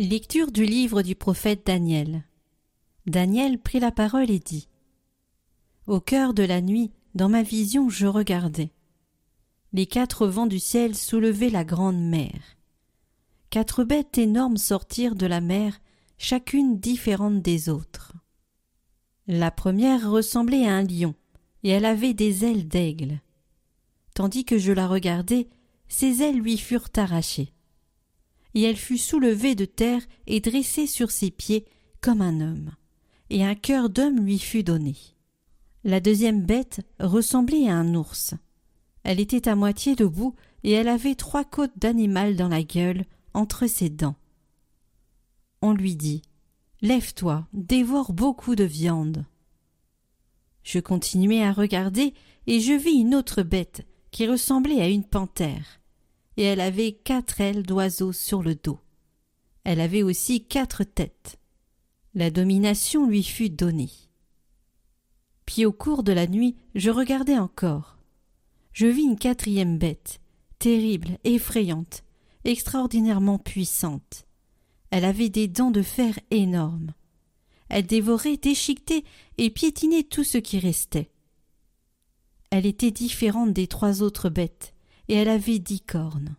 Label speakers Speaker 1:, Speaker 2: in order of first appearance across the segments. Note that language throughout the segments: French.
Speaker 1: Lecture du livre du prophète Daniel. Daniel prit la parole et dit Au cœur de la nuit, dans ma vision, je regardais. Les quatre vents du ciel soulevaient la grande mer. Quatre bêtes énormes sortirent de la mer, chacune différente des autres. La première ressemblait à un lion, et elle avait des ailes d'aigle. Tandis que je la regardais, ses ailes lui furent arrachées et elle fut soulevée de terre et dressée sur ses pieds comme un homme, et un cœur d'homme lui fut donné. La deuxième bête ressemblait à un ours. Elle était à moitié debout et elle avait trois côtes d'animal dans la gueule, entre ses dents. On lui dit Lève-toi, dévore beaucoup de viande. Je continuai à regarder et je vis une autre bête qui ressemblait à une panthère et elle avait quatre ailes d'oiseau sur le dos. Elle avait aussi quatre têtes. La domination lui fut donnée. Puis au cours de la nuit, je regardais encore. Je vis une quatrième bête, terrible, effrayante, extraordinairement puissante. Elle avait des dents de fer énormes. Elle dévorait, déchiquetait et piétinait tout ce qui restait. Elle était différente des trois autres bêtes et elle avait dix cornes.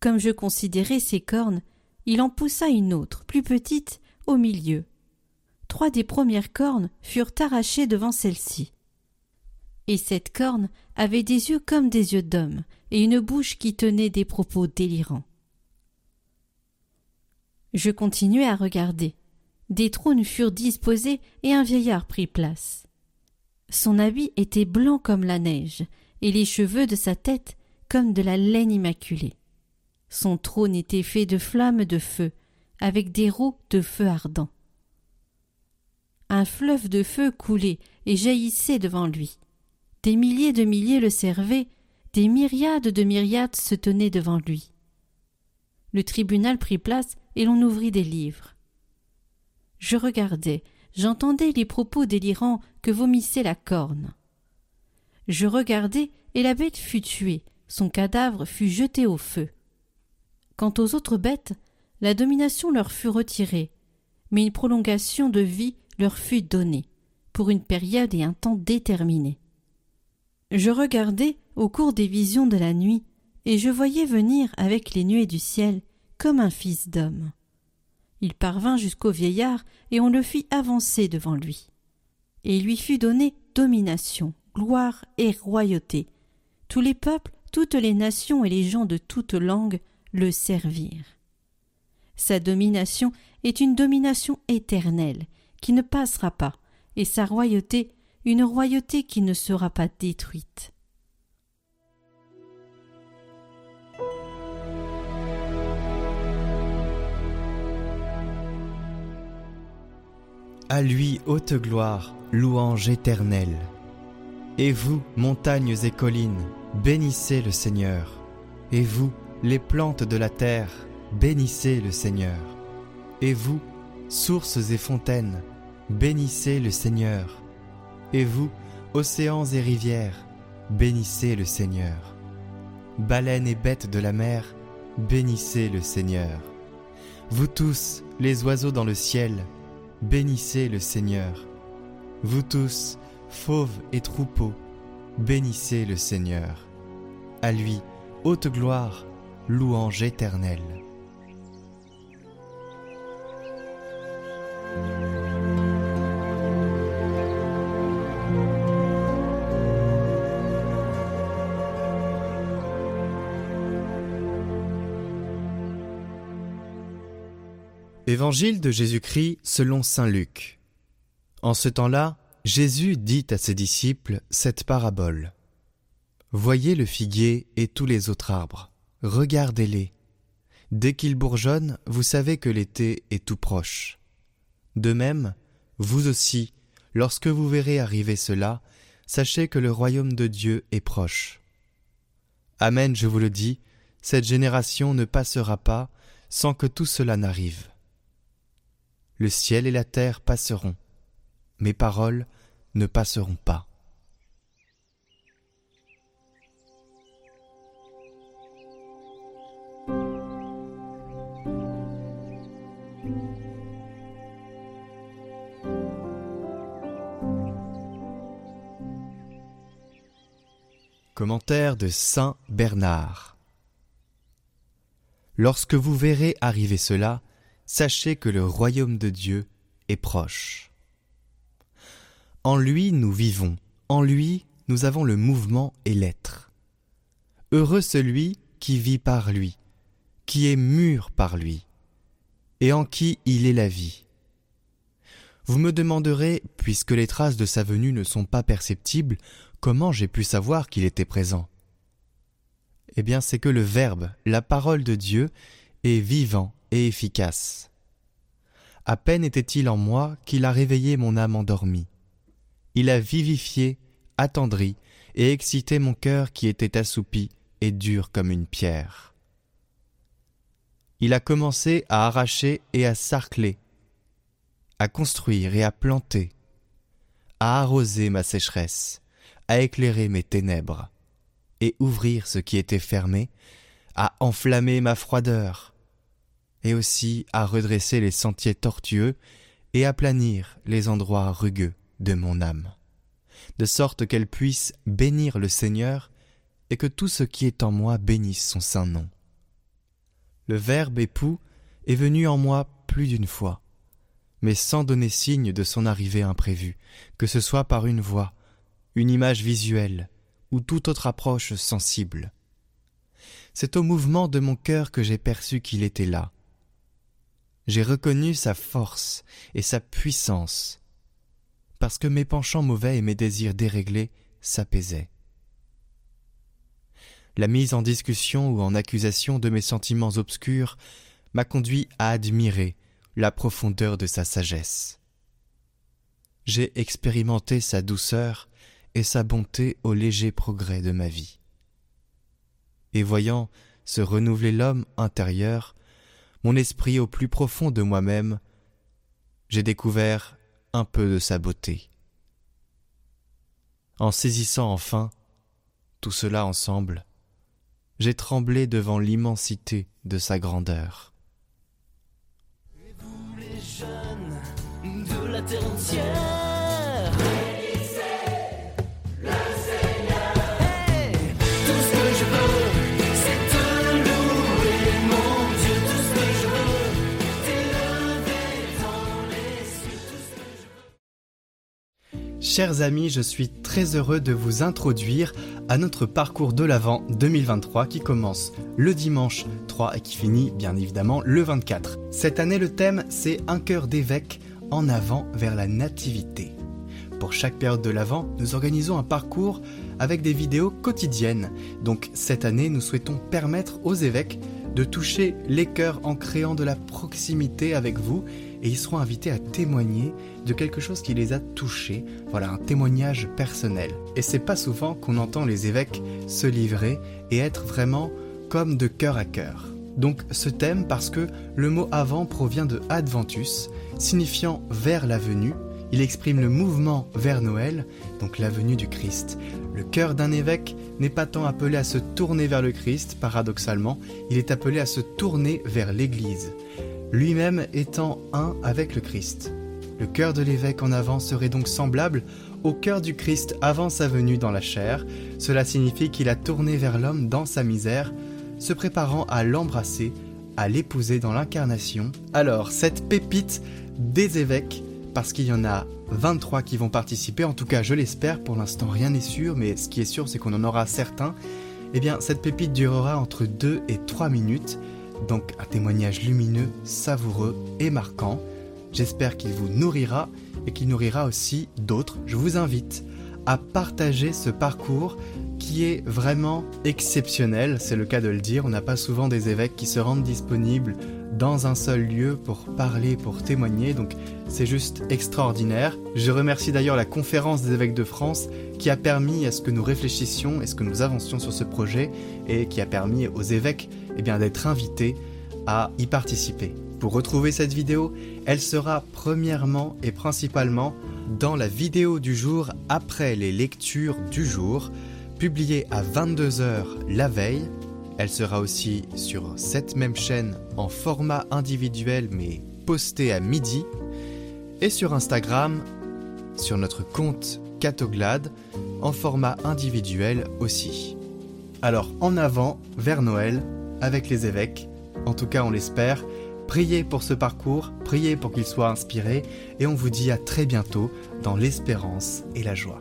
Speaker 1: Comme je considérais ces cornes, il en poussa une autre, plus petite, au milieu. Trois des premières cornes furent arrachées devant celle-ci. Et cette corne avait des yeux comme des yeux d'homme, et une bouche qui tenait des propos délirants. Je continuai à regarder. Des trônes furent disposés et un vieillard prit place. Son habit était blanc comme la neige, et les cheveux de sa tête comme de la laine immaculée. Son trône était fait de flammes de feu, avec des roues de feu ardent. Un fleuve de feu coulait et jaillissait devant lui. Des milliers de milliers le servaient, des myriades de myriades se tenaient devant lui. Le tribunal prit place et l'on ouvrit des livres. Je regardais, j'entendais les propos délirants que vomissait la corne. Je regardais et la bête fut tuée, son cadavre fut jeté au feu. Quant aux autres bêtes, la domination leur fut retirée, mais une prolongation de vie leur fut donnée, pour une période et un temps déterminés. Je regardais au cours des visions de la nuit, et je voyais venir avec les nuées du ciel comme un fils d'homme. Il parvint jusqu'au vieillard, et on le fit avancer devant lui. Et il lui fut donné domination, gloire et royauté. Tous les peuples toutes les nations et les gens de toutes langues le servirent. Sa domination est une domination éternelle, qui ne passera pas, et sa royauté une royauté qui ne sera pas détruite.
Speaker 2: À lui haute gloire, louange éternelle. Et vous, montagnes et collines, bénissez le Seigneur. Et vous, les plantes de la terre, bénissez le Seigneur. Et vous, sources et fontaines, bénissez le Seigneur. Et vous, océans et rivières, bénissez le Seigneur. Baleines et bêtes de la mer, bénissez le Seigneur. Vous tous, les oiseaux dans le ciel, bénissez le Seigneur. Vous tous, fauves et troupeaux, bénissez le Seigneur. À lui, haute gloire, louange éternelle. Évangile de Jésus-Christ selon Saint Luc. En ce temps-là, Jésus dit à ses disciples cette parabole. Voyez le figuier et tous les autres arbres, regardez-les. Dès qu'ils bourgeonnent, vous savez que l'été est tout proche. De même, vous aussi, lorsque vous verrez arriver cela, sachez que le royaume de Dieu est proche. Amen, je vous le dis, cette génération ne passera pas sans que tout cela n'arrive. Le ciel et la terre passeront, mes paroles ne passeront pas. Commentaire de Saint Bernard. Lorsque vous verrez arriver cela, sachez que le royaume de Dieu est proche. En lui nous vivons, en lui nous avons le mouvement et l'être. Heureux celui qui vit par lui, qui est mûr par lui, et en qui il est la vie. Vous me demanderez, puisque les traces de sa venue ne sont pas perceptibles, comment j'ai pu savoir qu'il était présent? Eh bien, c'est que le Verbe, la parole de Dieu, est vivant et efficace. À peine était-il en moi qu'il a réveillé mon âme endormie. Il a vivifié, attendri et excité mon cœur qui était assoupi et dur comme une pierre. Il a commencé à arracher et à sarcler à construire et à planter, à arroser ma sécheresse, à éclairer mes ténèbres, et ouvrir ce qui était fermé, à enflammer ma froideur, et aussi à redresser les sentiers tortueux et à planir les endroits rugueux de mon âme, de sorte qu'elle puisse bénir le Seigneur et que tout ce qui est en moi bénisse son saint nom. Le Verbe époux est venu en moi plus d'une fois, mais sans donner signe de son arrivée imprévue, que ce soit par une voix, une image visuelle ou toute autre approche sensible. C'est au mouvement de mon cœur que j'ai perçu qu'il était là. J'ai reconnu sa force et sa puissance, parce que mes penchants mauvais et mes désirs déréglés s'apaisaient. La mise en discussion ou en accusation de mes sentiments obscurs m'a conduit à admirer la profondeur de sa sagesse. J'ai expérimenté sa douceur et sa bonté au léger progrès de ma vie. Et voyant se renouveler l'homme intérieur, mon esprit au plus profond de moi-même, j'ai découvert un peu de sa beauté. En saisissant enfin tout cela ensemble, j'ai tremblé devant l'immensité de sa grandeur. Chers amis, je suis très heureux de vous introduire à notre parcours de l'Avent 2023 qui commence le dimanche 3 et qui finit bien évidemment le 24. Cette année, le thème c'est un cœur d'évêque en avant vers la nativité. Pour chaque période de l'Avent, nous organisons un parcours avec des vidéos quotidiennes. Donc cette année, nous souhaitons permettre aux évêques de toucher les cœurs en créant de la proximité avec vous et ils seront invités à témoigner de quelque chose qui les a touchés. Voilà, un témoignage personnel. Et c'est pas souvent qu'on entend les évêques se livrer et être vraiment comme de cœur à cœur. Donc ce thème parce que le mot avant provient de Adventus, signifiant vers la venue. Il exprime le mouvement vers Noël, donc la venue du Christ. Le cœur d'un évêque n'est pas tant appelé à se tourner vers le Christ, paradoxalement, il est appelé à se tourner vers l'Église, lui-même étant un avec le Christ. Le cœur de l'évêque en avant serait donc semblable au cœur du Christ avant sa venue dans la chair. Cela signifie qu'il a tourné vers l'homme dans sa misère, se préparant à l'embrasser, à l'épouser dans l'incarnation. Alors, cette pépite des évêques, parce qu'il y en a 23 qui vont participer, en tout cas je l'espère, pour l'instant rien n'est sûr, mais ce qui est sûr c'est qu'on en aura certains, eh bien cette pépite durera entre 2 et 3 minutes, donc un témoignage lumineux, savoureux et marquant. J'espère qu'il vous nourrira et qu'il nourrira aussi d'autres. Je vous invite à partager ce parcours qui est vraiment exceptionnel, c'est le cas de le dire. On n'a pas souvent des évêques qui se rendent disponibles dans un seul lieu pour parler, pour témoigner, donc c'est juste extraordinaire. Je remercie d'ailleurs la conférence des évêques de France qui a permis à ce que nous réfléchissions et ce que nous avancions sur ce projet et qui a permis aux évêques eh bien, d'être invités à y participer. Pour retrouver cette vidéo, elle sera premièrement et principalement dans la vidéo du jour après les lectures du jour, publiée à 22h la veille. Elle sera aussi sur cette même chaîne en format individuel mais postée à midi. Et sur Instagram, sur notre compte Catoglade, en format individuel aussi. Alors en avant vers Noël avec les évêques, en tout cas on l'espère. Priez pour ce parcours, priez pour qu'il soit inspiré et on vous dit à très bientôt dans l'espérance et la joie.